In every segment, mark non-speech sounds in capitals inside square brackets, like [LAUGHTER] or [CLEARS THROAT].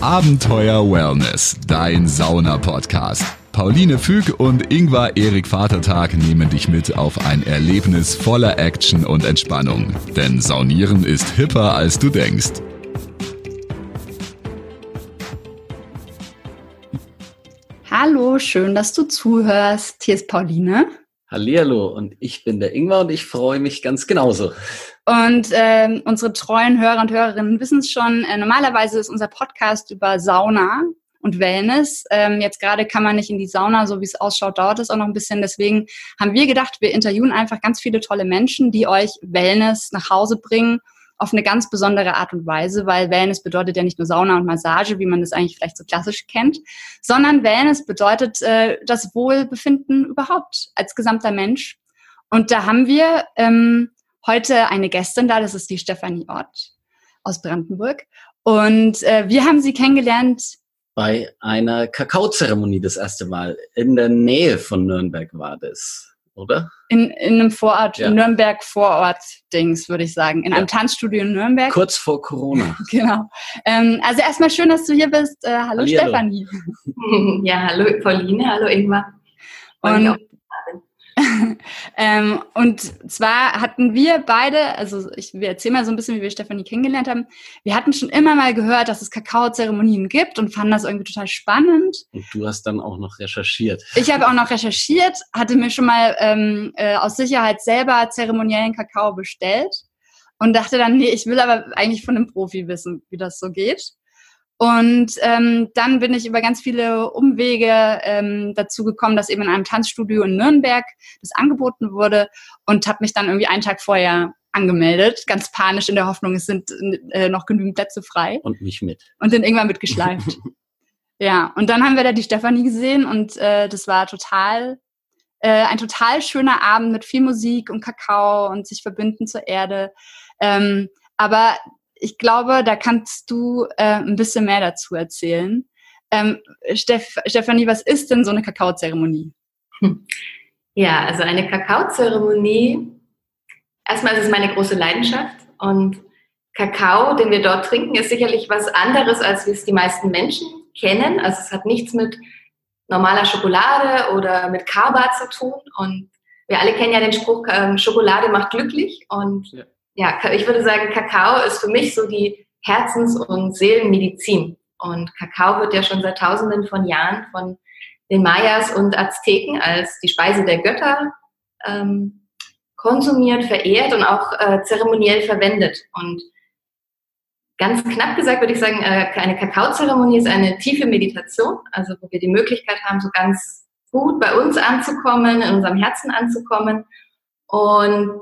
Abenteuer Wellness, dein Sauna-Podcast. Pauline Füg und Ingvar Erik Vatertag nehmen dich mit auf ein Erlebnis voller Action und Entspannung. Denn Saunieren ist hipper, als du denkst. Hallo, schön, dass du zuhörst. Hier ist Pauline. Hallihallo und ich bin der Ingwer und ich freue mich ganz genauso. Und äh, unsere treuen Hörer und Hörerinnen wissen es schon, äh, normalerweise ist unser Podcast über Sauna und Wellness. Ähm, jetzt gerade kann man nicht in die Sauna, so wie es ausschaut, dauert es auch noch ein bisschen. Deswegen haben wir gedacht, wir interviewen einfach ganz viele tolle Menschen, die euch Wellness nach Hause bringen auf eine ganz besondere Art und Weise, weil Wellness bedeutet ja nicht nur Sauna und Massage, wie man das eigentlich vielleicht so klassisch kennt, sondern Wellness bedeutet äh, das Wohlbefinden überhaupt als gesamter Mensch. Und da haben wir ähm, heute eine Gästin da, das ist die Stefanie Ott aus Brandenburg. Und äh, wir haben sie kennengelernt bei einer Kakaozeremonie das erste Mal. In der Nähe von Nürnberg war das oder? In, in einem Vorort, ja. Nürnberg Vorort-Dings, würde ich sagen. In ja. einem Tanzstudio in Nürnberg. Kurz vor Corona. [LAUGHS] genau. Ähm, also erstmal schön, dass du hier bist. Äh, hallo. Stefanie. [LAUGHS] ja, hallo Pauline, hallo Ingmar. Und [LAUGHS] ähm, und zwar hatten wir beide, also ich wir erzählen mal so ein bisschen, wie wir Stefanie kennengelernt haben. Wir hatten schon immer mal gehört, dass es Kakaozeremonien gibt und fanden das irgendwie total spannend. Und du hast dann auch noch recherchiert. Ich habe auch noch recherchiert, hatte mir schon mal ähm, äh, aus Sicherheit selber zeremoniellen Kakao bestellt und dachte dann, nee, ich will aber eigentlich von einem Profi wissen, wie das so geht. Und ähm, dann bin ich über ganz viele Umwege ähm, dazu gekommen, dass eben in einem Tanzstudio in Nürnberg das angeboten wurde und habe mich dann irgendwie einen Tag vorher angemeldet, ganz panisch in der Hoffnung, es sind äh, noch genügend Plätze frei. Und mich mit. Und dann irgendwann mitgeschleift. [LAUGHS] ja, und dann haben wir da die Stefanie gesehen und äh, das war total äh, ein total schöner Abend mit viel Musik und Kakao und sich verbinden zur Erde. Ähm, aber ich glaube, da kannst du äh, ein bisschen mehr dazu erzählen. Ähm, Steff Stefanie, was ist denn so eine Kakaozeremonie? [LAUGHS] Ja, also eine Kakaozeremonie, erstmal ist es meine große Leidenschaft und Kakao, den wir dort trinken, ist sicherlich was anderes, als wie es die meisten Menschen kennen. Also es hat nichts mit normaler Schokolade oder mit Kaba zu tun und wir alle kennen ja den Spruch, ähm, Schokolade macht glücklich und ja ja, ich würde sagen, Kakao ist für mich so die Herzens- und Seelenmedizin. Und Kakao wird ja schon seit Tausenden von Jahren von den Mayas und Azteken als die Speise der Götter ähm, konsumiert, verehrt und auch äh, zeremoniell verwendet. Und ganz knapp gesagt würde ich sagen, äh, eine Kakaozeremonie ist eine tiefe Meditation, also wo wir die Möglichkeit haben, so ganz gut bei uns anzukommen, in unserem Herzen anzukommen und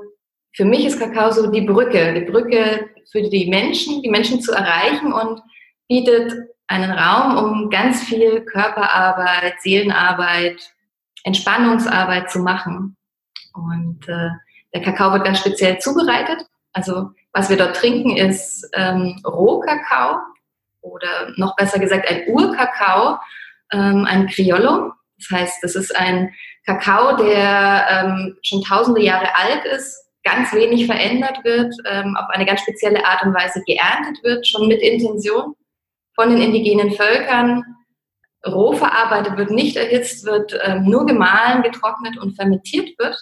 für mich ist Kakao so die Brücke, die Brücke für die Menschen, die Menschen zu erreichen und bietet einen Raum, um ganz viel Körperarbeit, Seelenarbeit, Entspannungsarbeit zu machen. Und äh, der Kakao wird ganz speziell zubereitet. Also was wir dort trinken, ist ähm, Rohkakao oder noch besser gesagt ein Urkakao, ähm, ein Criollo. Das heißt, das ist ein Kakao, der ähm, schon tausende Jahre alt ist, ganz wenig verändert wird, ähm, auf eine ganz spezielle Art und Weise geerntet wird, schon mit Intention von den indigenen Völkern, roh verarbeitet wird, nicht erhitzt wird, ähm, nur gemahlen, getrocknet und fermentiert wird.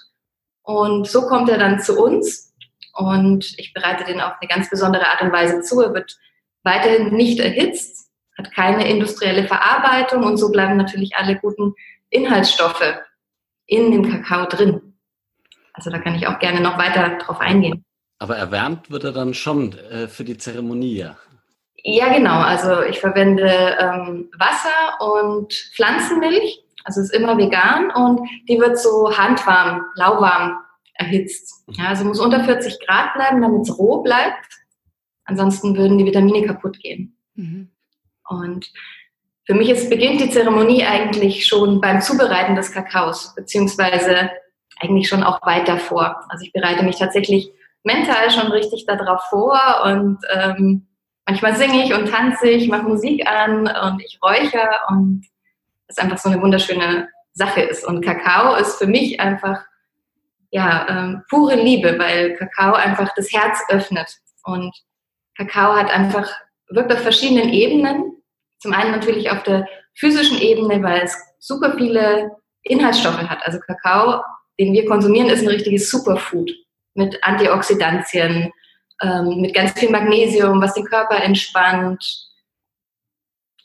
Und so kommt er dann zu uns und ich bereite den auf eine ganz besondere Art und Weise zu. Er wird weiterhin nicht erhitzt, hat keine industrielle Verarbeitung und so bleiben natürlich alle guten Inhaltsstoffe in dem Kakao drin. Also da kann ich auch gerne noch weiter drauf eingehen. Aber erwärmt wird er dann schon äh, für die Zeremonie, ja? Ja, genau. Also ich verwende ähm, Wasser und Pflanzenmilch. Also es ist immer vegan und die wird so handwarm, lauwarm erhitzt. Ja, also muss unter 40 Grad bleiben, damit es roh bleibt. Ansonsten würden die Vitamine kaputt gehen. Mhm. Und für mich ist, beginnt die Zeremonie eigentlich schon beim Zubereiten des Kakaos, beziehungsweise eigentlich schon auch weit davor. Also ich bereite mich tatsächlich mental schon richtig darauf vor und ähm, manchmal singe ich und tanze ich, mache Musik an und ich räuchere und es einfach so eine wunderschöne Sache ist. Und Kakao ist für mich einfach ja ähm, pure Liebe, weil Kakao einfach das Herz öffnet und Kakao hat einfach wirkt auf verschiedenen Ebenen Zum einen natürlich auf der physischen Ebene, weil es super viele Inhaltsstoffe hat. Also Kakao, den wir konsumieren, ist ein richtiges Superfood mit Antioxidantien, ähm, mit ganz viel Magnesium, was den Körper entspannt,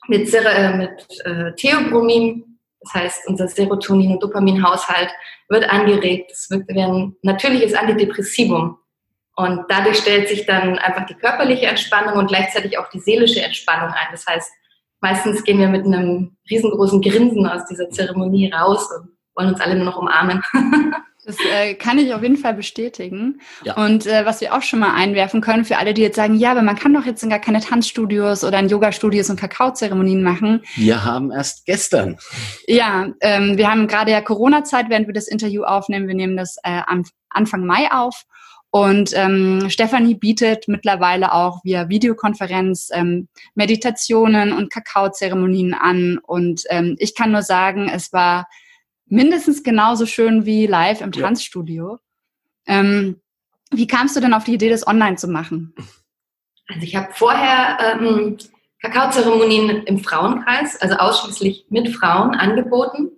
mit, Ser äh, mit äh, Theobromin, das heißt, unser Serotonin- und Dopaminhaushalt wird angeregt. Es wird ein natürliches Antidepressivum. Und dadurch stellt sich dann einfach die körperliche Entspannung und gleichzeitig auch die seelische Entspannung ein. Das heißt, meistens gehen wir mit einem riesengroßen Grinsen aus dieser Zeremonie raus und wollen uns alle nur noch umarmen. [LAUGHS] Das äh, kann ich auf jeden Fall bestätigen. Ja. Und äh, was wir auch schon mal einwerfen können für alle, die jetzt sagen, ja, aber man kann doch jetzt gar keine Tanzstudios oder Yoga-Studios und Kakaozeremonien machen. Wir haben erst gestern. Ja, ähm, wir haben gerade ja Corona-Zeit, während wir das Interview aufnehmen. Wir nehmen das äh, Anfang Mai auf. Und ähm, Stefanie bietet mittlerweile auch via Videokonferenz ähm, Meditationen und Kakaozeremonien an. Und ähm, ich kann nur sagen, es war mindestens genauso schön wie live im Tanzstudio. Ja. Ähm, wie kamst du denn auf die Idee, das online zu machen? Also ich habe vorher ähm, Kakaozeremonien im Frauenkreis, also ausschließlich mit Frauen angeboten.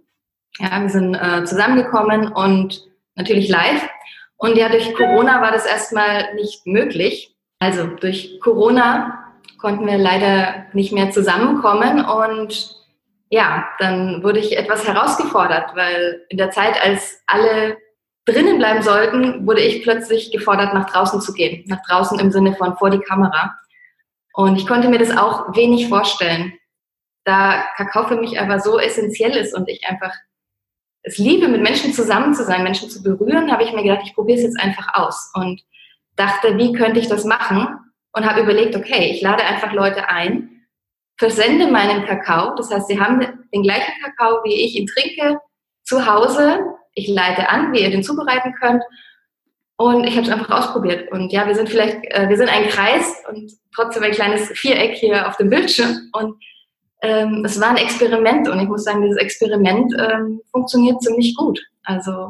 Ja, wir sind äh, zusammengekommen und natürlich live. Und ja, durch Corona war das erstmal nicht möglich. Also durch Corona konnten wir leider nicht mehr zusammenkommen und ja, dann wurde ich etwas herausgefordert, weil in der Zeit, als alle drinnen bleiben sollten, wurde ich plötzlich gefordert, nach draußen zu gehen. Nach draußen im Sinne von vor die Kamera. Und ich konnte mir das auch wenig vorstellen. Da Kakao für mich aber so essentiell ist und ich einfach es liebe, mit Menschen zusammen zu sein, Menschen zu berühren, habe ich mir gedacht, ich probiere es jetzt einfach aus und dachte, wie könnte ich das machen? Und habe überlegt, okay, ich lade einfach Leute ein, versende meinen Kakao. Das heißt, sie haben den gleichen Kakao, wie ich ihn trinke, zu Hause. Ich leite an, wie ihr den zubereiten könnt. Und ich habe es einfach ausprobiert. Und ja, wir sind vielleicht, äh, wir sind ein Kreis und trotzdem ein kleines Viereck hier auf dem Bildschirm. Und ähm, es war ein Experiment. Und ich muss sagen, dieses Experiment ähm, funktioniert ziemlich gut. Also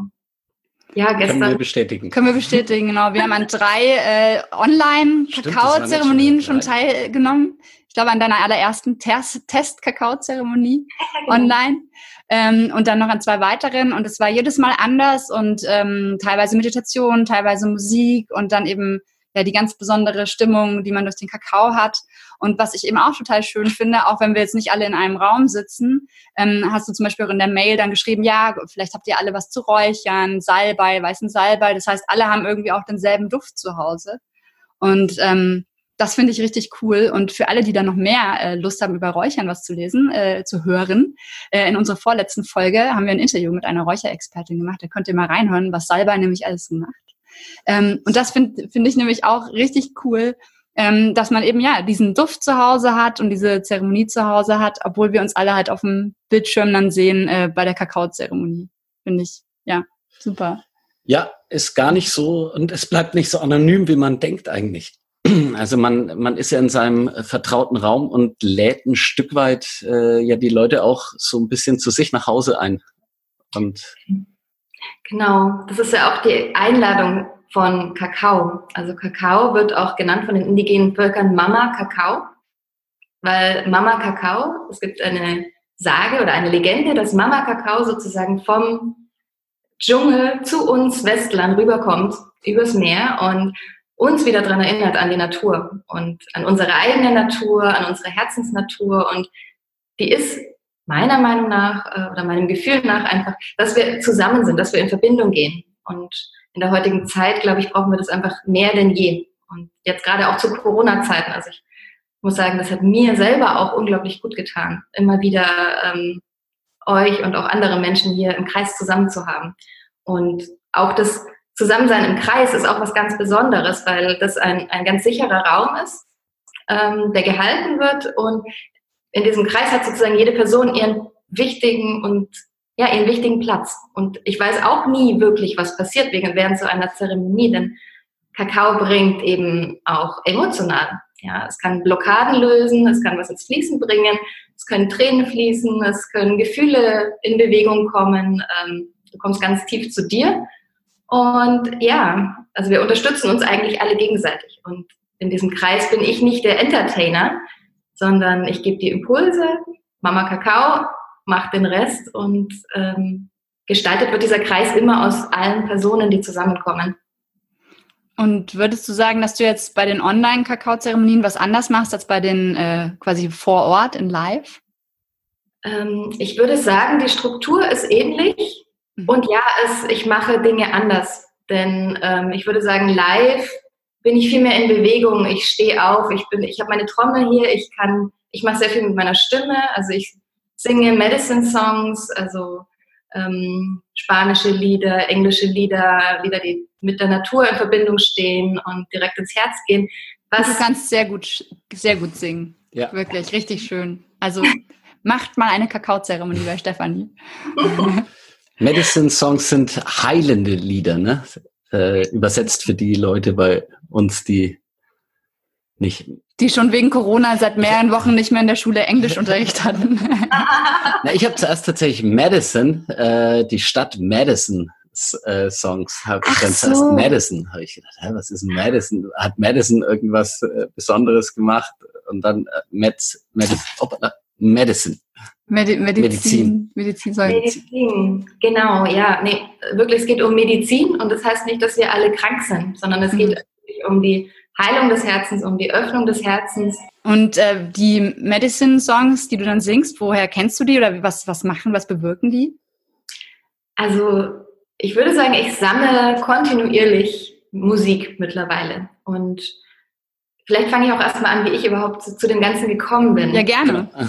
ja, gestern. Können wir bestätigen. Können wir bestätigen, genau. Wir haben an drei äh, Online-Kakao-Zeremonien schon teilgenommen ich glaube, an deiner allerersten Test-Kakao-Zeremonie [LAUGHS] genau. online. Ähm, und dann noch an zwei weiteren. Und es war jedes Mal anders und ähm, teilweise Meditation, teilweise Musik und dann eben ja die ganz besondere Stimmung, die man durch den Kakao hat. Und was ich eben auch total schön finde, auch wenn wir jetzt nicht alle in einem Raum sitzen, ähm, hast du zum Beispiel auch in der Mail dann geschrieben, ja, vielleicht habt ihr alle was zu räuchern, Salbei, weißen Salbei. Das heißt, alle haben irgendwie auch denselben Duft zu Hause. Und ähm, das finde ich richtig cool. Und für alle, die da noch mehr äh, Lust haben, über Räuchern was zu lesen, äh, zu hören, äh, in unserer vorletzten Folge haben wir ein Interview mit einer Räucherexpertin gemacht. Da könnt ihr mal reinhören, was Salbei nämlich alles so macht. Ähm, und das finde find ich nämlich auch richtig cool, ähm, dass man eben ja diesen Duft zu Hause hat und diese Zeremonie zu Hause hat, obwohl wir uns alle halt auf dem Bildschirm dann sehen äh, bei der Kakaozeremonie. Finde ich, ja, super. Ja, ist gar nicht so und es bleibt nicht so anonym, wie man denkt eigentlich. [CLEARS THROAT] Also man, man ist ja in seinem vertrauten Raum und lädt ein Stück weit äh, ja die Leute auch so ein bisschen zu sich nach Hause ein. Und genau, das ist ja auch die Einladung von Kakao. Also Kakao wird auch genannt von den indigenen Völkern Mama Kakao, weil Mama Kakao, es gibt eine Sage oder eine Legende, dass Mama Kakao sozusagen vom Dschungel zu uns Westlern rüberkommt, übers Meer und uns wieder daran erinnert an die Natur und an unsere eigene Natur, an unsere Herzensnatur. Und die ist meiner Meinung nach äh, oder meinem Gefühl nach einfach, dass wir zusammen sind, dass wir in Verbindung gehen. Und in der heutigen Zeit, glaube ich, brauchen wir das einfach mehr denn je. Und jetzt gerade auch zu Corona-Zeiten. Also ich muss sagen, das hat mir selber auch unglaublich gut getan, immer wieder ähm, euch und auch andere Menschen hier im Kreis zusammen zu haben. Und auch das Zusammensein im Kreis ist auch was ganz Besonderes, weil das ein, ein ganz sicherer Raum ist, ähm, der gehalten wird und in diesem Kreis hat sozusagen jede Person ihren wichtigen und ja, ihren wichtigen Platz. Und ich weiß auch nie wirklich, was passiert während so einer Zeremonie, denn Kakao bringt eben auch emotional. Ja, es kann Blockaden lösen, es kann was ins Fließen bringen, es können Tränen fließen, es können Gefühle in Bewegung kommen. Ähm, du kommst ganz tief zu dir und ja, also wir unterstützen uns eigentlich alle gegenseitig. Und in diesem Kreis bin ich nicht der Entertainer, sondern ich gebe die Impulse, Mama Kakao macht den Rest und ähm, gestaltet wird dieser Kreis immer aus allen Personen, die zusammenkommen. Und würdest du sagen, dass du jetzt bei den Online-Kakao-Zeremonien was anders machst als bei den äh, quasi vor Ort in Live? Ähm, ich würde sagen, die Struktur ist ähnlich mhm. und ja, es, ich mache Dinge anders. Denn ähm, ich würde sagen, live bin ich viel mehr in Bewegung. Ich stehe auf, ich bin, ich habe meine Trommel hier, ich kann, ich mache sehr viel mit meiner Stimme. Also ich singe Medicine-Songs, also ähm, spanische Lieder, englische Lieder, Lieder, die mit der Natur in Verbindung stehen und direkt ins Herz gehen. Was du kannst sehr gut, sehr gut singen. Ja. Wirklich, richtig schön. Also [LAUGHS] macht mal eine Kakaozeremonie bei Stefanie. [LAUGHS] Medicine Songs sind heilende Lieder, ne? Äh, übersetzt für die Leute bei uns, die nicht. Die schon wegen Corona seit mehreren Wochen nicht mehr in der Schule Englischunterricht hatten. [LAUGHS] Na, ich habe zuerst tatsächlich Madison, äh, die Stadt Madison äh, Songs habe ich dann so. zuerst Madison. Habe ich gedacht, hä, was ist Madison? Hat Madison irgendwas äh, Besonderes gemacht? Und dann äh, Med, Med, Medicine. Medi Medizin. Medizin. Medizin, Medizin, genau, ja. Nee, wirklich, es geht um Medizin und das heißt nicht, dass wir alle krank sind, sondern es mhm. geht um die Heilung des Herzens, um die Öffnung des Herzens. Und äh, die Medicine-Songs, die du dann singst, woher kennst du die oder was, was machen, was bewirken die? Also ich würde sagen, ich sammle kontinuierlich Musik mittlerweile. Und vielleicht fange ich auch erstmal an, wie ich überhaupt zu, zu dem Ganzen gekommen bin. Ja, gerne. [LAUGHS]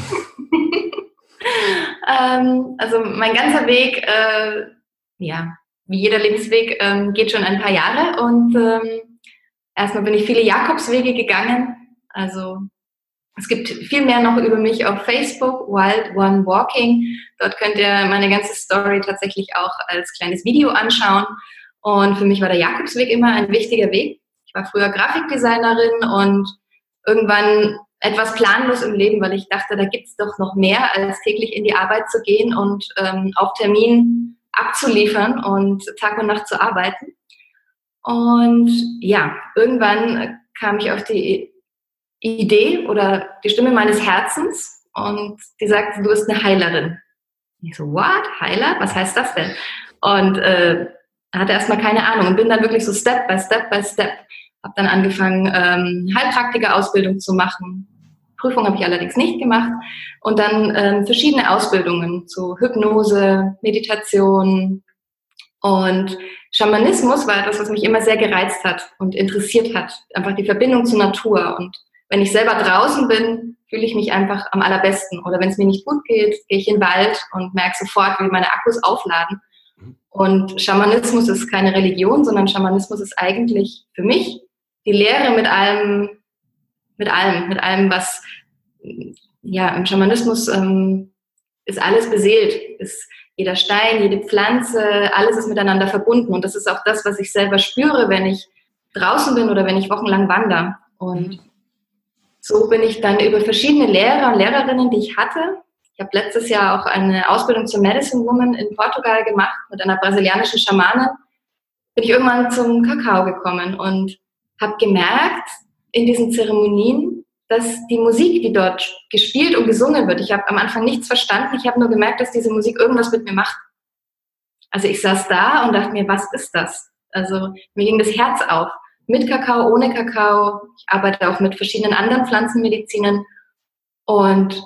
ähm, also mein ganzer Weg, äh, ja, wie jeder Lebensweg, ähm, geht schon ein paar Jahre. Und ähm, erstmal bin ich viele Jakobswege gegangen. Also es gibt viel mehr noch über mich auf Facebook, Wild One Walking. Dort könnt ihr meine ganze Story tatsächlich auch als kleines Video anschauen. Und für mich war der Jakobsweg immer ein wichtiger Weg. Ich war früher Grafikdesignerin und irgendwann etwas planlos im Leben, weil ich dachte, da gibt's doch noch mehr, als täglich in die Arbeit zu gehen und ähm, auf Termin abzuliefern und Tag und Nacht zu arbeiten. Und ja, irgendwann kam ich auf die Idee oder die Stimme meines Herzens und die sagt, du bist eine Heilerin. Ich so, what? Heiler? Was heißt das denn? Und äh, hatte erstmal keine Ahnung und bin dann wirklich so Step by Step by Step. Habe dann angefangen, ähm, Heilpraktiker-Ausbildung zu machen. Prüfung habe ich allerdings nicht gemacht. Und dann ähm, verschiedene Ausbildungen zu Hypnose, Meditation. Und Schamanismus war etwas, was mich immer sehr gereizt hat und interessiert hat. Einfach die Verbindung zur Natur und wenn ich selber draußen bin, fühle ich mich einfach am allerbesten. Oder wenn es mir nicht gut geht, gehe ich in den Wald und merke sofort, wie meine Akkus aufladen. Und Schamanismus ist keine Religion, sondern Schamanismus ist eigentlich für mich die Lehre mit allem, mit allem, mit allem, was, ja, im Schamanismus ähm, ist alles beseelt, ist jeder Stein, jede Pflanze, alles ist miteinander verbunden. Und das ist auch das, was ich selber spüre, wenn ich draußen bin oder wenn ich wochenlang wandere. Und so bin ich dann über verschiedene Lehrer und Lehrerinnen, die ich hatte. Ich habe letztes Jahr auch eine Ausbildung zur Medicine Woman in Portugal gemacht mit einer brasilianischen Schamanin. Bin ich irgendwann zum Kakao gekommen und habe gemerkt in diesen Zeremonien, dass die Musik, die dort gespielt und gesungen wird, ich habe am Anfang nichts verstanden. Ich habe nur gemerkt, dass diese Musik irgendwas mit mir macht. Also ich saß da und dachte mir, was ist das? Also mir ging das Herz auf mit Kakao, ohne Kakao. Ich arbeite auch mit verschiedenen anderen Pflanzenmedizinen. Und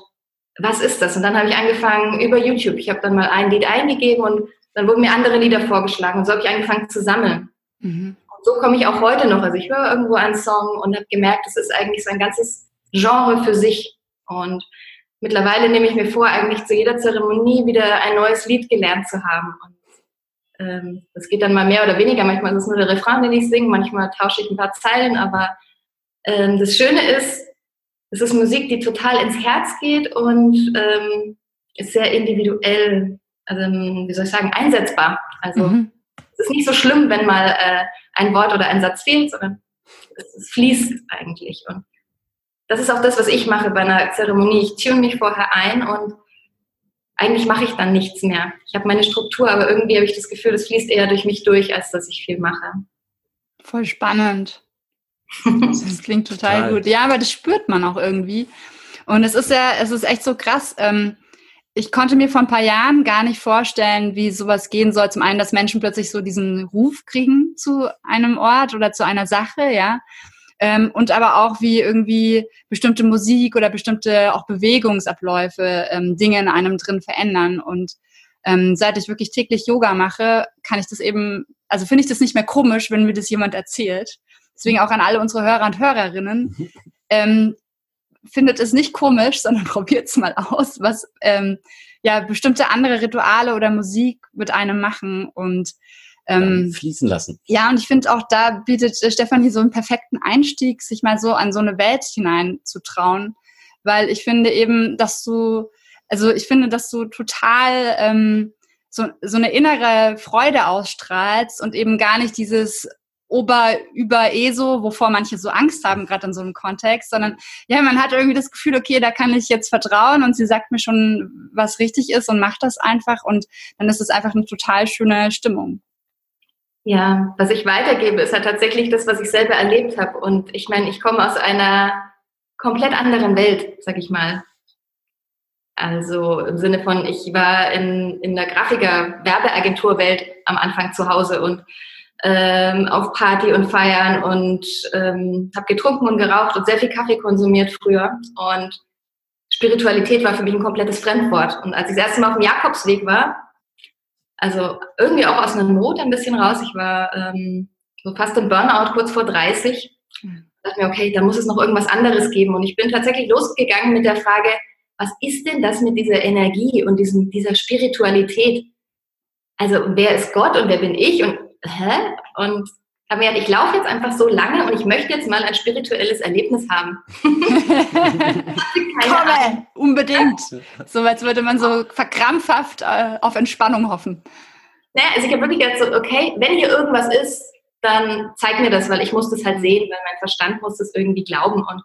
was ist das? Und dann habe ich angefangen über YouTube. Ich habe dann mal ein Lied eingegeben und dann wurden mir andere Lieder vorgeschlagen. Und so habe ich angefangen zu sammeln. Mhm. So komme ich auch heute noch. Also ich höre irgendwo einen Song und habe gemerkt, es ist eigentlich so ein ganzes Genre für sich. Und mittlerweile nehme ich mir vor, eigentlich zu jeder Zeremonie wieder ein neues Lied gelernt zu haben. Und ähm, das geht dann mal mehr oder weniger. Manchmal ist es nur der Refrain, den ich singe, manchmal tausche ich ein paar Zeilen, aber ähm, das Schöne ist, es ist Musik, die total ins Herz geht und ähm, ist sehr individuell, also wie soll ich sagen, einsetzbar. Also mhm. es ist nicht so schlimm, wenn mal äh, ein Wort oder ein Satz fehlt, sondern es, fließt eigentlich. Und das ist auch das, was ich mache bei einer Zeremonie. Ich tune mich vorher ein und eigentlich mache ich dann nichts mehr. Ich habe meine Struktur, aber irgendwie habe ich das Gefühl, es fließt eher durch mich durch, als dass ich viel mache. Voll spannend. Das klingt [LAUGHS] total, total, gut. Ja, aber das spürt man auch irgendwie. Und es ist ja, es ist echt so krass. Ähm, ich konnte mir vor ein paar Jahren gar nicht vorstellen, wie sowas gehen soll. Zum einen, dass Menschen plötzlich so diesen Ruf kriegen zu einem Ort oder zu einer Sache, ja. Ähm, und aber auch wie irgendwie bestimmte Musik oder bestimmte auch Bewegungsabläufe ähm, Dinge in einem drin verändern. Und ähm, seit ich wirklich täglich Yoga mache, kann ich das eben, also finde ich das nicht mehr komisch, wenn mir das jemand erzählt. Deswegen auch an alle unsere Hörer und Hörerinnen. [LAUGHS] Ähm, findet es nicht komisch, [LAUGHS] sondern probiert es mal aus, was ähm, ja bestimmte andere Rituale oder Musik mit einem machen und ähm, fließen lassen. Ja, und ich finde auch, da bietet äh, Stefanie so einen perfekten Einstieg, sich mal so an so eine Welt hineinzutrauen, weil ich finde eben, dass du, also ich finde, dass du total ähm, so, so eine innere Freude ausstrahlst und eben gar nicht dieses Ober, über ESO, wovor manche so Angst haben, gerade in so einem Kontext, sondern ja, man hat irgendwie das Gefühl, okay, da kann ich jetzt vertrauen und sie sagt mir schon, was richtig ist und macht das einfach und dann ist es einfach eine total schöne Stimmung. Ja, was ich weitergebe, ist ja tatsächlich das, was ich selber erlebt habe. Und ich meine, ich komme aus einer komplett anderen Welt, sag ich mal. Also im Sinne von, ich war in, in der Grafiker-Werbeagentur-Welt am Anfang zu Hause und ähm, auf Party und Feiern und ähm, habe getrunken und geraucht und sehr viel Kaffee konsumiert früher. Und Spiritualität war für mich ein komplettes Fremdwort. Und als ich das erste Mal auf dem Jakobsweg war, also irgendwie auch aus einer Not ein bisschen raus. Ich war ähm, so fast im Burnout kurz vor 30. Ich dachte mir, okay, da muss es noch irgendwas anderes geben. Und ich bin tatsächlich losgegangen mit der Frage, was ist denn das mit dieser Energie und diesem, dieser Spiritualität? Also wer ist Gott und wer bin ich? Und hä? Und habe mir gedacht, ich laufe jetzt einfach so lange und ich möchte jetzt mal ein spirituelles Erlebnis haben. [LAUGHS] Komme, unbedingt. So als würde man so verkrampfhaft äh, auf Entspannung hoffen. Naja, also ich habe wirklich gedacht, so, okay, wenn hier irgendwas ist, dann zeig mir das, weil ich muss das halt sehen, weil mein Verstand muss das irgendwie glauben. Und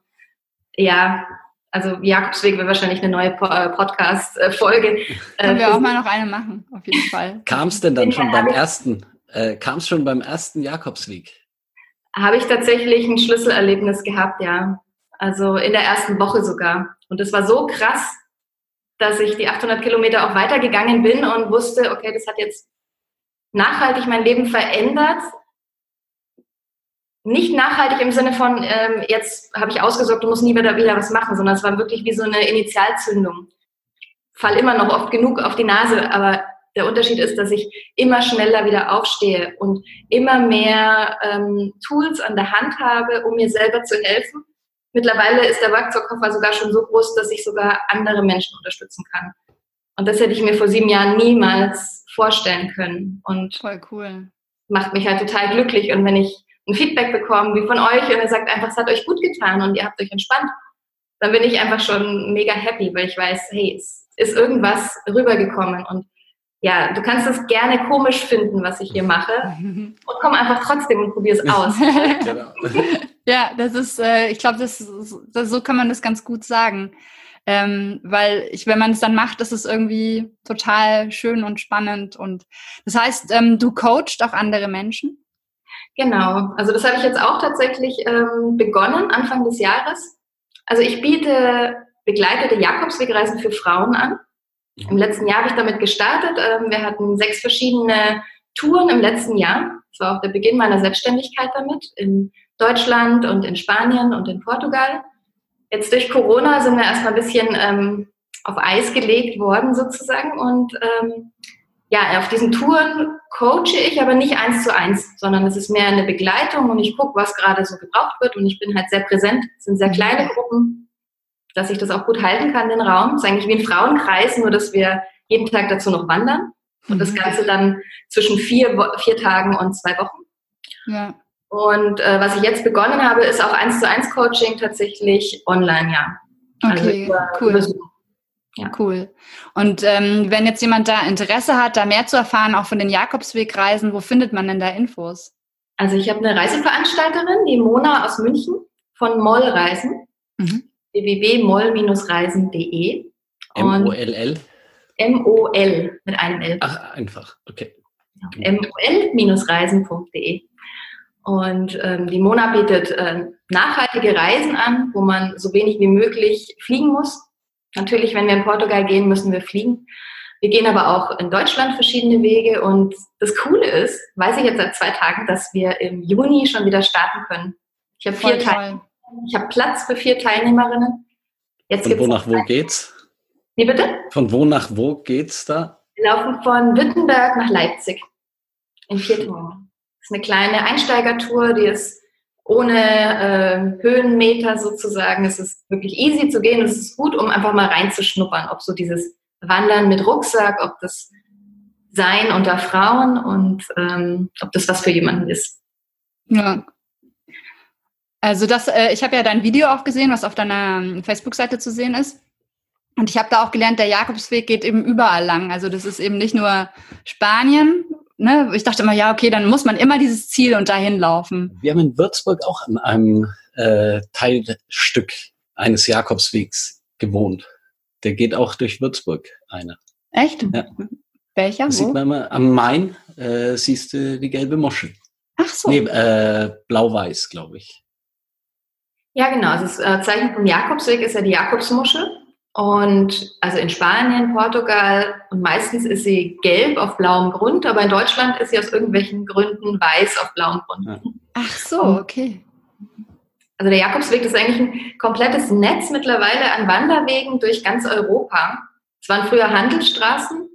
ja, also Jakobsweg wäre wahrscheinlich eine neue äh, Podcast-Folge. Können wir auch mal noch eine machen, auf jeden Fall. Kam es denn dann schon beim ersten? Äh, Kam es schon beim ersten Jakobsweg? Habe ich tatsächlich ein Schlüsselerlebnis gehabt, ja. Also in der ersten Woche sogar. Und es war so krass, dass ich die 800 Kilometer auch weitergegangen bin und wusste, okay, das hat jetzt nachhaltig mein Leben verändert. Nicht nachhaltig im Sinne von, ähm, jetzt habe ich ausgesorgt, du musst nie wieder, wieder was machen, sondern es war wirklich wie so eine Initialzündung. Fall immer noch oft genug auf die Nase, aber der Unterschied ist, dass ich immer schneller wieder aufstehe und immer mehr ähm, Tools an der Hand habe, um mir selber zu helfen. Mittlerweile ist der Werkzeugkoffer sogar schon so groß, dass ich sogar andere Menschen unterstützen kann. Und das hätte ich mir vor sieben Jahren niemals vorstellen können. Und Voll cool. Macht mich halt total glücklich. Und wenn ich ein Feedback bekomme, wie von euch, und ihr sagt einfach, es hat euch gut getan und ihr habt euch entspannt, dann bin ich einfach schon mega happy, weil ich weiß, hey, es ist irgendwas rübergekommen. Und ja, du kannst es gerne komisch finden, was ich hier mache. Und komm einfach trotzdem und probier es [LAUGHS] aus. genau. ja, das ist, äh, ich glaube, das, das, so kann man das ganz gut sagen. Ähm, weil ich, wenn man es dann macht, ist es irgendwie total schön und spannend. Und das heißt, ähm, du coachst auch andere Menschen? Genau, also das habe ich jetzt auch tatsächlich ähm, begonnen, Anfang des Jahres. Also ich biete begleitete Jakobswegreisen für Frauen an. Im letzten Jahr habe ich damit gestartet. Ähm, wir hatten sechs verschiedene Touren im letzten Jahr. Das war auch der Beginn meiner Selbstständigkeit damit in Deutschland und in Spanien und in Portugal. Jetzt durch Corona sind wir erstmal ein bisschen ähm, auf Eis gelegt worden sozusagen und ähm, ja, auf diesen Touren coache ich aber nicht eins zu eins, sondern es ist mehr eine Begleitung und ich gucke, was gerade so gebraucht wird und ich bin halt sehr präsent. Es sind sehr kleine Gruppen, dass ich das auch gut halten kann, den Raum. Es ist eigentlich wie ein Frauenkreis, nur dass wir jeden Tag dazu noch wandern. Und das mhm. Ganze dann zwischen vier, vier Tagen und zwei Wochen. Ja. Und äh, was ich jetzt begonnen habe, ist auch eins zu eins Coaching tatsächlich online, ja. Also okay, über, cool. Über ja. Cool. Und ähm, wenn jetzt jemand da Interesse hat, da mehr zu erfahren, auch von den Jakobswegreisen, wo findet man denn da Infos? Also ich habe eine Reiseveranstalterin, die Mona aus München von Moll Reisen. Mhm www.moll-reisen.de. M-O-L-L? M-O-L mit einem L. Ach, einfach, okay. mol-reisen.de. Und ähm, die Mona bietet äh, nachhaltige Reisen an, wo man so wenig wie möglich fliegen muss. Natürlich, wenn wir in Portugal gehen, müssen wir fliegen. Wir gehen aber auch in Deutschland verschiedene Wege und das Coole ist, weiß ich jetzt seit zwei Tagen, dass wir im Juni schon wieder starten können. Ich habe vier Teil ich habe Platz für vier Teilnehmerinnen. Jetzt von wo nach wo geht's? Wie bitte? Von wo nach wo geht's da? Wir laufen von Wittenberg nach Leipzig in vier Tagen. Das ist eine kleine Einsteigertour, die ist ohne äh, Höhenmeter sozusagen. Es ist wirklich easy zu gehen. Es ist gut, um einfach mal reinzuschnuppern, ob so dieses Wandern mit Rucksack, ob das Sein unter Frauen und ähm, ob das was für jemanden ist. Ja. Also das, äh, ich habe ja dein Video auch gesehen, was auf deiner ähm, Facebook-Seite zu sehen ist. Und ich habe da auch gelernt, der Jakobsweg geht eben überall lang. Also das ist eben nicht nur Spanien. Ne? Ich dachte immer, ja, okay, dann muss man immer dieses Ziel und dahin laufen. Wir haben in Würzburg auch an einem äh, Teilstück eines Jakobswegs gewohnt. Der geht auch durch Würzburg, einer. Echt? Ja. Welcher? Das sieht man immer am Main, äh, siehst du die gelbe Muschel. Ach so. Nee, äh, blau-weiß, glaube ich. Ja, genau. Also das äh, Zeichen vom Jakobsweg ist ja die Jakobsmuschel. Und also in Spanien, Portugal und meistens ist sie gelb auf blauem Grund, aber in Deutschland ist sie aus irgendwelchen Gründen weiß auf blauem Grund. Ach so, okay. Also der Jakobsweg ist eigentlich ein komplettes Netz mittlerweile an Wanderwegen durch ganz Europa. Es waren früher Handelsstraßen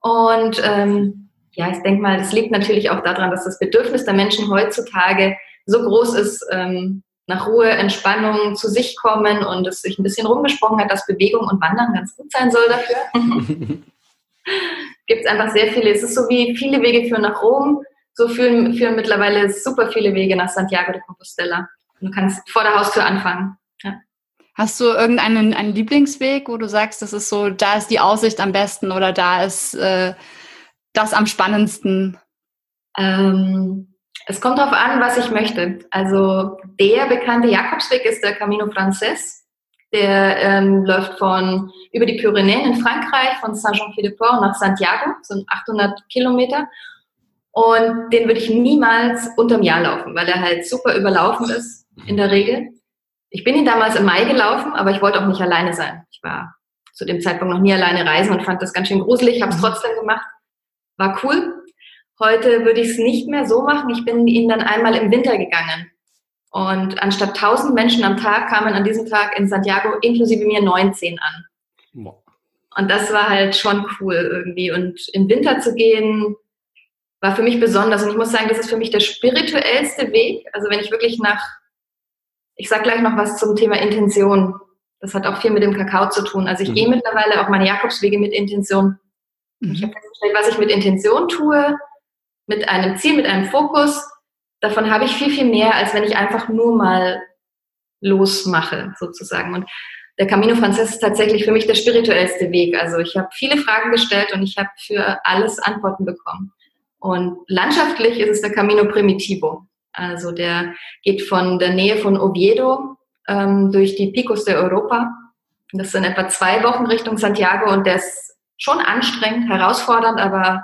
und ähm, ja, ich denke mal, das liegt natürlich auch daran, dass das Bedürfnis der Menschen heutzutage so groß ist, ähm, nach Ruhe, Entspannung zu sich kommen und es sich ein bisschen rumgesprochen hat, dass Bewegung und Wandern ganz gut sein soll dafür. [LAUGHS] Gibt es einfach sehr viele. Es ist so wie viele Wege führen nach Rom, so führen, führen mittlerweile super viele Wege nach Santiago de Compostela. Du kannst vor der Haustür anfangen. Ja. Hast du irgendeinen einen Lieblingsweg, wo du sagst, das ist so, da ist die Aussicht am besten oder da ist äh, das am spannendsten? Ähm, es kommt darauf an, was ich möchte. Also der bekannte Jakobsweg ist der Camino Frances. Der ähm, läuft von über die Pyrenäen in Frankreich, von Saint-Jean-Pied-de-Port nach Santiago, sind 800 Kilometer. Und den würde ich niemals unterm Jahr laufen, weil er halt super überlaufen ist in der Regel. Ich bin ihn damals im Mai gelaufen, aber ich wollte auch nicht alleine sein. Ich war zu dem Zeitpunkt noch nie alleine reisen und fand das ganz schön gruselig, habe es mhm. trotzdem gemacht. War cool. Heute würde ich es nicht mehr so machen. Ich bin ihn dann einmal im Winter gegangen. Und anstatt 1000 Menschen am Tag kamen an diesem Tag in Santiago inklusive mir 19 an. Und das war halt schon cool irgendwie. Und im Winter zu gehen, war für mich besonders. Und ich muss sagen, das ist für mich der spirituellste Weg. Also wenn ich wirklich nach, ich sag gleich noch was zum Thema Intention. Das hat auch viel mit dem Kakao zu tun. Also ich mhm. gehe mittlerweile auch meine Jakobswege mit Intention. Mhm. Ich habe festgestellt, was ich mit Intention tue, mit einem Ziel, mit einem Fokus, davon habe ich viel, viel mehr, als wenn ich einfach nur mal losmache, sozusagen. Und der Camino Frances ist tatsächlich für mich der spirituellste Weg. Also ich habe viele Fragen gestellt und ich habe für alles Antworten bekommen. Und landschaftlich ist es der Camino Primitivo. Also der geht von der Nähe von Oviedo ähm, durch die Picos de Europa. Das sind etwa zwei Wochen Richtung Santiago und der ist schon anstrengend, herausfordernd, aber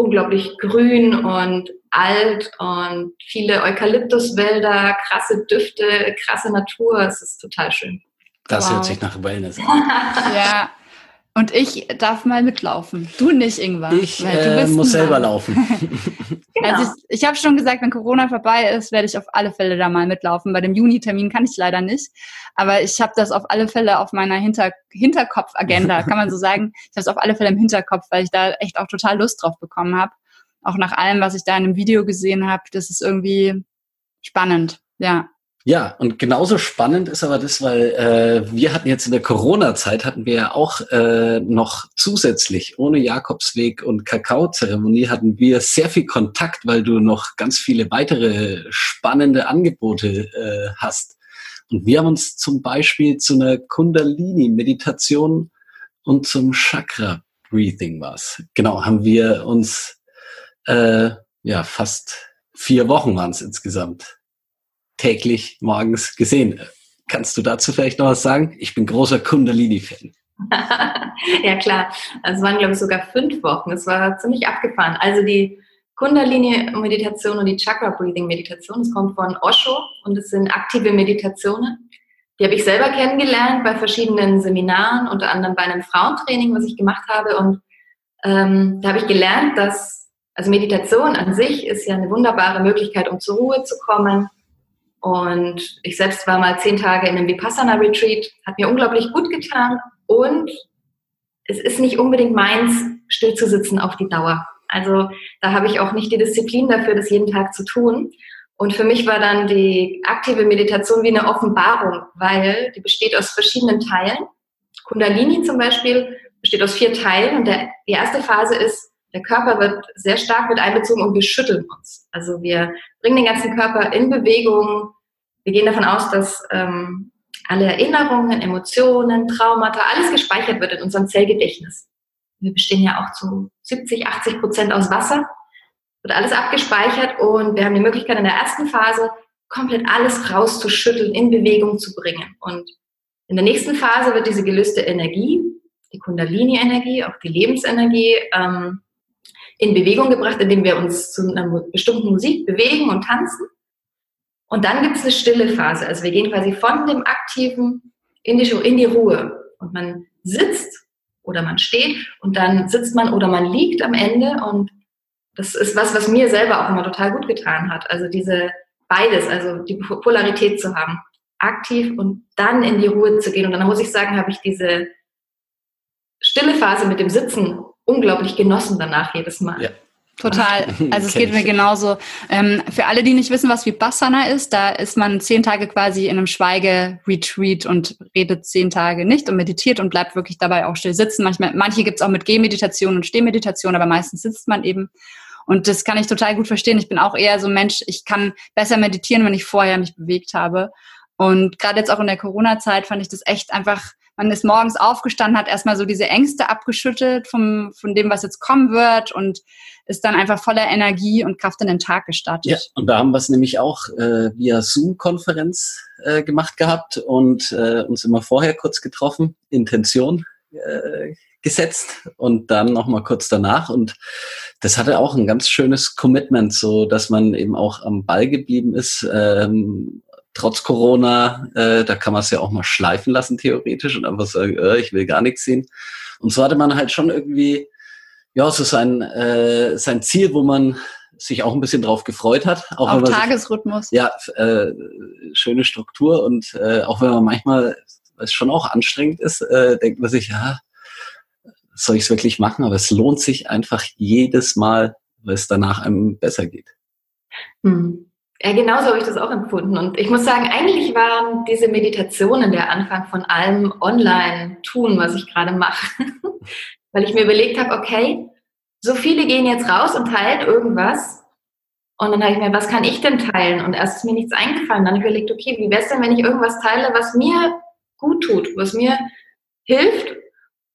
unglaublich grün und alt und viele Eukalyptuswälder, krasse Düfte, krasse Natur. Es ist total schön. Das wow. hört sich nach Wellness an. [LAUGHS] [LAUGHS] ja. Und ich darf mal mitlaufen. Du nicht, Ingwer. Ich äh, muss selber laufen. [LAUGHS] genau. also ich, ich habe schon gesagt, wenn Corona vorbei ist, werde ich auf alle Fälle da mal mitlaufen. Bei dem Juni-Termin kann ich leider nicht. Aber ich habe das auf alle Fälle auf meiner Hinter Hinterkopf-Agenda, kann man so [LAUGHS] sagen. Ich habe es auf alle Fälle im Hinterkopf, weil ich da echt auch total Lust drauf bekommen habe. Auch nach allem, was ich da in einem Video gesehen habe. Das ist irgendwie spannend. Ja. Ja, und genauso spannend ist aber das, weil äh, wir hatten jetzt in der Corona-Zeit, hatten wir ja auch äh, noch zusätzlich, ohne Jakobsweg und Kakaozeremonie, hatten wir sehr viel Kontakt, weil du noch ganz viele weitere spannende Angebote äh, hast. Und wir haben uns zum Beispiel zu einer Kundalini-Meditation und zum Chakra-Breathing was. Genau, haben wir uns äh, ja fast vier Wochen waren es insgesamt täglich morgens gesehen. Kannst du dazu vielleicht noch was sagen? Ich bin großer Kundalini-Fan. [LAUGHS] ja klar, es waren glaube ich sogar fünf Wochen. Es war ziemlich abgefahren. Also die Kundalini-Meditation und die Chakra-Breathing-Meditation. Das kommt von Osho und es sind aktive Meditationen. Die habe ich selber kennengelernt bei verschiedenen Seminaren, unter anderem bei einem Frauentraining, was ich gemacht habe. Und ähm, da habe ich gelernt, dass also Meditation an sich ist ja eine wunderbare Möglichkeit, um zur Ruhe zu kommen. Und ich selbst war mal zehn Tage in einem Vipassana-Retreat, hat mir unglaublich gut getan. Und es ist nicht unbedingt meins, still zu sitzen auf die Dauer. Also da habe ich auch nicht die Disziplin dafür, das jeden Tag zu tun. Und für mich war dann die aktive Meditation wie eine Offenbarung, weil die besteht aus verschiedenen Teilen. Kundalini zum Beispiel besteht aus vier Teilen und der, die erste Phase ist, der Körper wird sehr stark mit einbezogen und wir schütteln uns. Also wir bringen den ganzen Körper in Bewegung. Wir gehen davon aus, dass ähm, alle Erinnerungen, Emotionen, Traumata, alles gespeichert wird in unserem Zellgedächtnis wir bestehen ja auch zu 70, 80 Prozent aus Wasser, wird alles abgespeichert und wir haben die Möglichkeit in der ersten Phase komplett alles rauszuschütteln, in Bewegung zu bringen. Und in der nächsten Phase wird diese gelöste Energie, die Kundalini-Energie, auch die Lebensenergie, ähm, in Bewegung gebracht, indem wir uns zu einer bestimmten Musik bewegen und tanzen. Und dann gibt es eine stille Phase. Also wir gehen quasi von dem Aktiven in die, in die Ruhe. Und man sitzt oder man steht und dann sitzt man oder man liegt am Ende und das ist was, was mir selber auch immer total gut getan hat. Also diese beides, also die Polarität zu haben, aktiv und dann in die Ruhe zu gehen. Und dann muss ich sagen, habe ich diese stille Phase mit dem Sitzen unglaublich genossen danach jedes Mal. Ja. Total. [LAUGHS] Also es geht mir genauso. Ähm, für alle, die nicht wissen, was Vipassana ist, da ist man zehn Tage quasi in einem Schweige-Retreat und redet zehn Tage nicht und meditiert und bleibt wirklich dabei auch still sitzen. Manchmal, manche gibt es auch mit Gehmeditation und Stehmeditation, aber meistens sitzt man eben. Und das kann ich total gut verstehen. Ich bin auch eher so ein Mensch, ich kann besser meditieren, wenn ich vorher mich bewegt habe. Und gerade jetzt auch in der Corona-Zeit fand ich das echt einfach man ist morgens aufgestanden, hat erstmal so diese Ängste abgeschüttelt vom, von dem, was jetzt kommen wird und ist dann einfach voller Energie und Kraft in den Tag gestartet. Ja, und da haben wir es nämlich auch äh, via Zoom-Konferenz äh, gemacht gehabt und äh, uns immer vorher kurz getroffen, Intention äh, gesetzt und dann nochmal kurz danach. Und das hatte auch ein ganz schönes Commitment, so dass man eben auch am Ball geblieben ist. Ähm, trotz Corona, äh, da kann man es ja auch mal schleifen lassen, theoretisch, und einfach sagen, äh, ich will gar nichts sehen. Und so hatte man halt schon irgendwie, ja, so sein, äh, sein Ziel, wo man sich auch ein bisschen drauf gefreut hat. Auch Auf Tagesrhythmus. Sich, ja, äh, schöne Struktur und äh, auch wenn man manchmal, weil es schon auch anstrengend ist, äh, denkt man sich, ja, soll ich es wirklich machen? Aber es lohnt sich einfach jedes Mal, weil es danach einem besser geht. Hm. Ja, genauso habe ich das auch empfunden. Und ich muss sagen, eigentlich waren diese Meditationen der Anfang von allem Online-Tun, was ich gerade mache. [LAUGHS] Weil ich mir überlegt habe, okay, so viele gehen jetzt raus und teilen irgendwas. Und dann habe ich mir, was kann ich denn teilen? Und erst ist mir nichts eingefallen. Dann habe ich überlegt, okay, wie wäre es denn, wenn ich irgendwas teile, was mir gut tut, was mir hilft?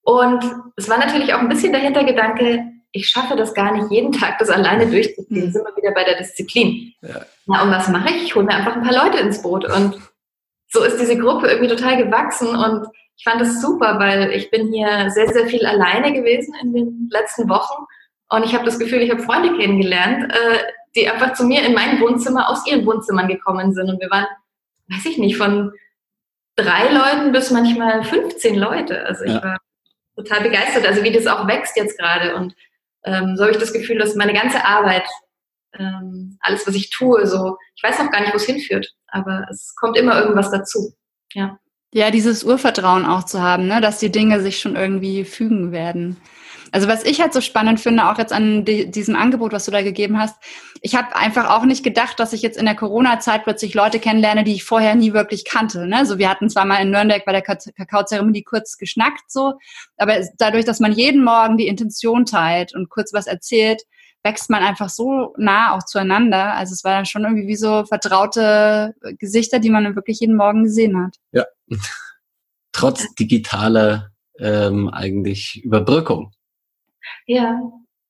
Und es war natürlich auch ein bisschen der Hintergedanke, ich schaffe das gar nicht jeden Tag, das alleine durchzuziehen. Mhm. Sind wir wieder bei der Disziplin. Ja. Na, und was mache ich? Ich hole mir einfach ein paar Leute ins Boot. Und so ist diese Gruppe irgendwie total gewachsen und ich fand das super, weil ich bin hier sehr, sehr viel alleine gewesen in den letzten Wochen und ich habe das Gefühl, ich habe Freunde kennengelernt, äh, die einfach zu mir in mein Wohnzimmer aus ihren Wohnzimmern gekommen sind und wir waren, weiß ich nicht, von drei Leuten bis manchmal 15 Leute. Also ich ja. war total begeistert, also wie das auch wächst jetzt gerade und ähm, so habe ich das Gefühl, dass meine ganze Arbeit, ähm, alles, was ich tue, so, ich weiß noch gar nicht, wo es hinführt, aber es kommt immer irgendwas dazu. Ja. Ja, dieses Urvertrauen auch zu haben, ne, dass die Dinge sich schon irgendwie fügen werden. Also was ich halt so spannend finde, auch jetzt an die, diesem Angebot, was du da gegeben hast, ich habe einfach auch nicht gedacht, dass ich jetzt in der Corona-Zeit plötzlich Leute kennenlerne, die ich vorher nie wirklich kannte. Ne? So, wir hatten zwar mal in Nürnberg bei der Kakaozeremonie kurz geschnackt, so, aber dadurch, dass man jeden Morgen die Intention teilt und kurz was erzählt, wächst man einfach so nah auch zueinander. Also es war dann schon irgendwie wie so vertraute Gesichter, die man wirklich jeden Morgen gesehen hat. Ja. [LAUGHS] Trotz digitaler ähm, eigentlich Überbrückung. Ja,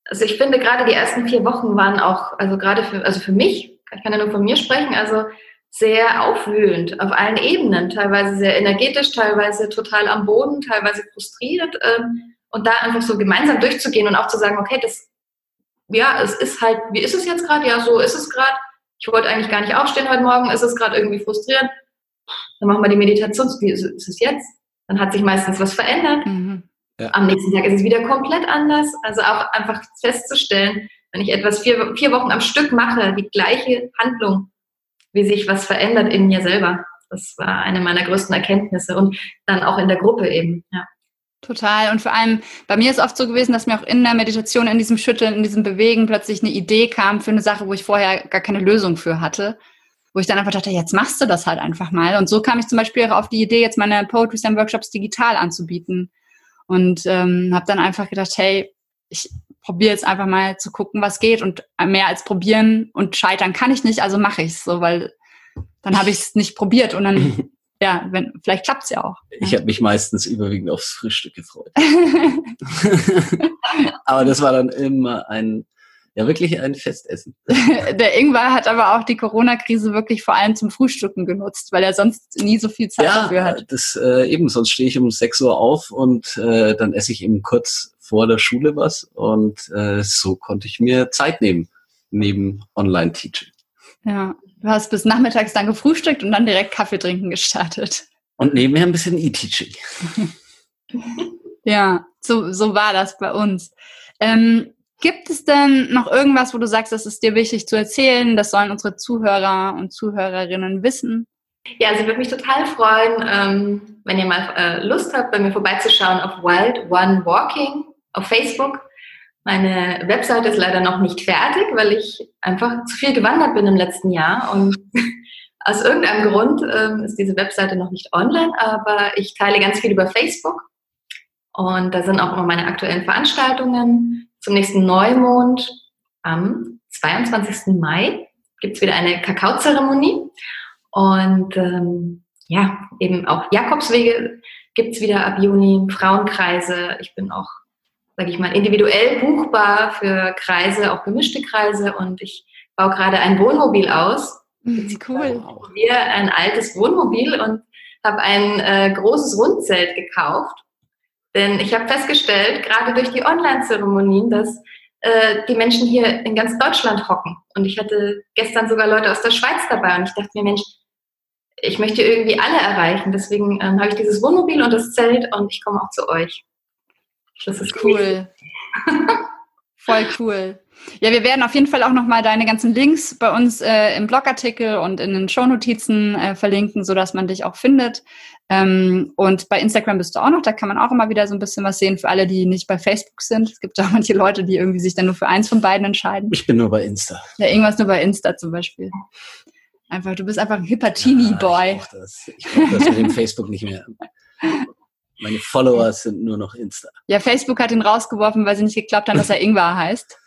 also ich finde gerade die ersten vier Wochen waren auch, also gerade für, also für mich, ich kann ja nur von mir sprechen, also sehr aufwühlend auf allen Ebenen, teilweise sehr energetisch, teilweise total am Boden, teilweise frustriert ähm, und da einfach so gemeinsam durchzugehen und auch zu sagen, okay, das ja, es ist halt, wie ist es jetzt gerade? Ja, so ist es gerade. Ich wollte eigentlich gar nicht aufstehen heute Morgen, ist es gerade irgendwie frustrierend. Dann machen wir die Meditation. Wie ist es jetzt? Dann hat sich meistens was verändert. Mhm. Ja. Am nächsten Tag ist es wieder komplett anders. Also auch einfach festzustellen, wenn ich etwas vier, vier Wochen am Stück mache, die gleiche Handlung, wie sich was verändert in mir selber. Das war eine meiner größten Erkenntnisse und dann auch in der Gruppe eben, ja. Total. Und vor allem, bei mir ist oft so gewesen, dass mir auch in der Meditation, in diesem Schütteln, in diesem Bewegen plötzlich eine Idee kam für eine Sache, wo ich vorher gar keine Lösung für hatte. Wo ich dann einfach dachte, jetzt machst du das halt einfach mal. Und so kam ich zum Beispiel auch auf die Idee, jetzt meine Poetry Slam Workshops digital anzubieten. Und ähm, habe dann einfach gedacht, hey, ich probiere jetzt einfach mal zu gucken, was geht. Und mehr als probieren und scheitern kann ich nicht, also mache ich es so, weil dann habe ich es nicht probiert und dann, [LAUGHS] ja, wenn, vielleicht klappt es ja auch. Ich habe mich meistens überwiegend aufs Frühstück gefreut. [LAUGHS] [LAUGHS] aber das war dann immer ein, ja, wirklich ein Festessen. [LAUGHS] Der Ingwer hat aber auch die Corona-Krise wirklich vor allem zum Frühstücken genutzt, weil er sonst nie so viel Zeit ja, dafür hat. Das äh, eben, sonst stehe ich um 6 Uhr auf und äh, dann esse ich eben kurz vor der Schule was und äh, so konnte ich mir Zeit nehmen, neben Online-Teaching. Ja, du hast bis nachmittags dann gefrühstückt und dann direkt Kaffee trinken gestartet. Und nebenher ein bisschen E-Teaching. [LAUGHS] ja, so, so war das bei uns. Ähm, gibt es denn noch irgendwas, wo du sagst, das ist dir wichtig zu erzählen? Das sollen unsere Zuhörer und Zuhörerinnen wissen? Ja, also ich würde mich total freuen, ähm, wenn ihr mal äh, Lust habt, bei mir vorbeizuschauen auf Wild One Walking auf Facebook. Meine Webseite ist leider noch nicht fertig, weil ich einfach zu viel gewandert bin im letzten Jahr und [LAUGHS] aus irgendeinem Grund ähm, ist diese Webseite noch nicht online, aber ich teile ganz viel über Facebook und da sind auch immer meine aktuellen Veranstaltungen. Zum nächsten Neumond am 22. Mai gibt es wieder eine Kakaozeremonie und ähm, ja, eben auch Jakobswege gibt es wieder ab Juni, Frauenkreise. Ich bin auch sage ich mal, individuell buchbar für Kreise, auch gemischte Kreise. Und ich baue gerade ein Wohnmobil aus. Mhm, cool. Wir ein altes Wohnmobil und habe ein äh, großes Rundzelt gekauft. Denn ich habe festgestellt, gerade durch die Online-Zeremonien, dass äh, die Menschen hier in ganz Deutschland hocken. Und ich hatte gestern sogar Leute aus der Schweiz dabei. Und ich dachte mir, Mensch, ich möchte irgendwie alle erreichen. Deswegen ähm, habe ich dieses Wohnmobil und das Zelt und ich komme auch zu euch. Das ist cool. Voll cool. Ja, wir werden auf jeden Fall auch nochmal deine ganzen Links bei uns äh, im Blogartikel und in den Shownotizen äh, verlinken, sodass man dich auch findet. Ähm, und bei Instagram bist du auch noch, da kann man auch immer wieder so ein bisschen was sehen für alle, die nicht bei Facebook sind. Es gibt ja auch manche Leute, die irgendwie sich dann nur für eins von beiden entscheiden. Ich bin nur bei Insta. Ja, irgendwas nur bei Insta zum Beispiel. Einfach, du bist einfach ein hipper Teenie-Boy. Ja, ich brauche das, ich brauch das mit dem Facebook nicht mehr. Meine Follower sind nur noch Insta. Ja, Facebook hat ihn rausgeworfen, weil sie nicht geglaubt haben, dass er Ingwer heißt.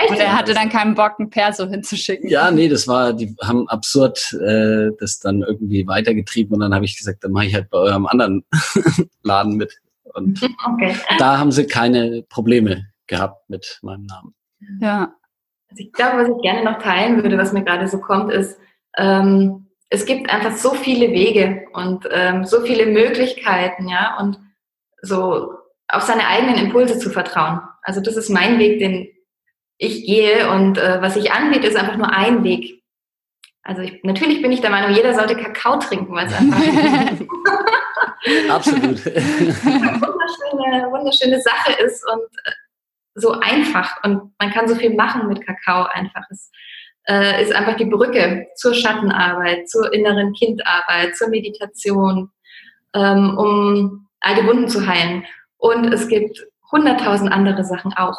Echt? Und er hatte dann keinen Bock, ein Perso hinzuschicken. Ja, nee, das war, die haben absurd äh, das dann irgendwie weitergetrieben und dann habe ich gesagt, dann mache ich halt bei eurem anderen [LAUGHS] Laden mit. Und okay. da haben sie keine Probleme gehabt mit meinem Namen. Ja. Also ich glaube, was ich gerne noch teilen würde, was mir gerade so kommt, ist, ähm, es gibt einfach so viele Wege und ähm, so viele Möglichkeiten, ja, und so auf seine eigenen Impulse zu vertrauen. Also das ist mein Weg, den ich gehe und äh, was ich anbiete, ist einfach nur ein Weg. Also ich, natürlich bin ich der Meinung, jeder sollte Kakao trinken, weil es einfach [LAUGHS] [LAUGHS] absolut eine wunderschöne, wunderschöne Sache ist und äh, so einfach und man kann so viel machen mit Kakao einfach. Es äh, ist einfach die Brücke zur Schattenarbeit, zur inneren Kindarbeit, zur Meditation, ähm, um all die Wunden zu heilen. Und es gibt hunderttausend andere Sachen auch.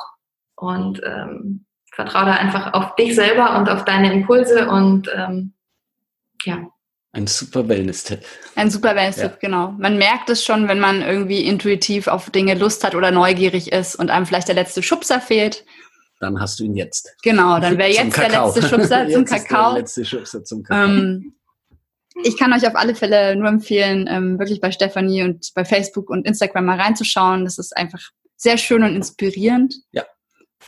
Und ähm, vertraue da einfach auf dich selber und auf deine Impulse und ähm, ja. Ein super Wellness-Tipp. Ein super Wellness-Tipp, ja. genau. Man merkt es schon, wenn man irgendwie intuitiv auf Dinge Lust hat oder neugierig ist und einem vielleicht der letzte Schubser fehlt dann hast du ihn jetzt. Genau, dann wäre jetzt der letzte Schubser [LAUGHS] zum Kakao. der letzte Schubser zum Kakao. Ähm, ich kann euch auf alle Fälle nur empfehlen, ähm, wirklich bei Stefanie und bei Facebook und Instagram mal reinzuschauen. Das ist einfach sehr schön und inspirierend. Ja.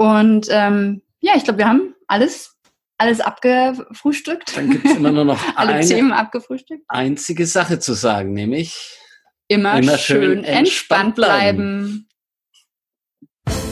Und ähm, ja, ich glaube, wir haben alles, alles abgefrühstückt. Dann gibt es immer nur noch [LAUGHS] alle eine Themen abgefrühstückt. einzige Sache zu sagen, nämlich immer, immer schön, schön entspannt bleiben. bleiben.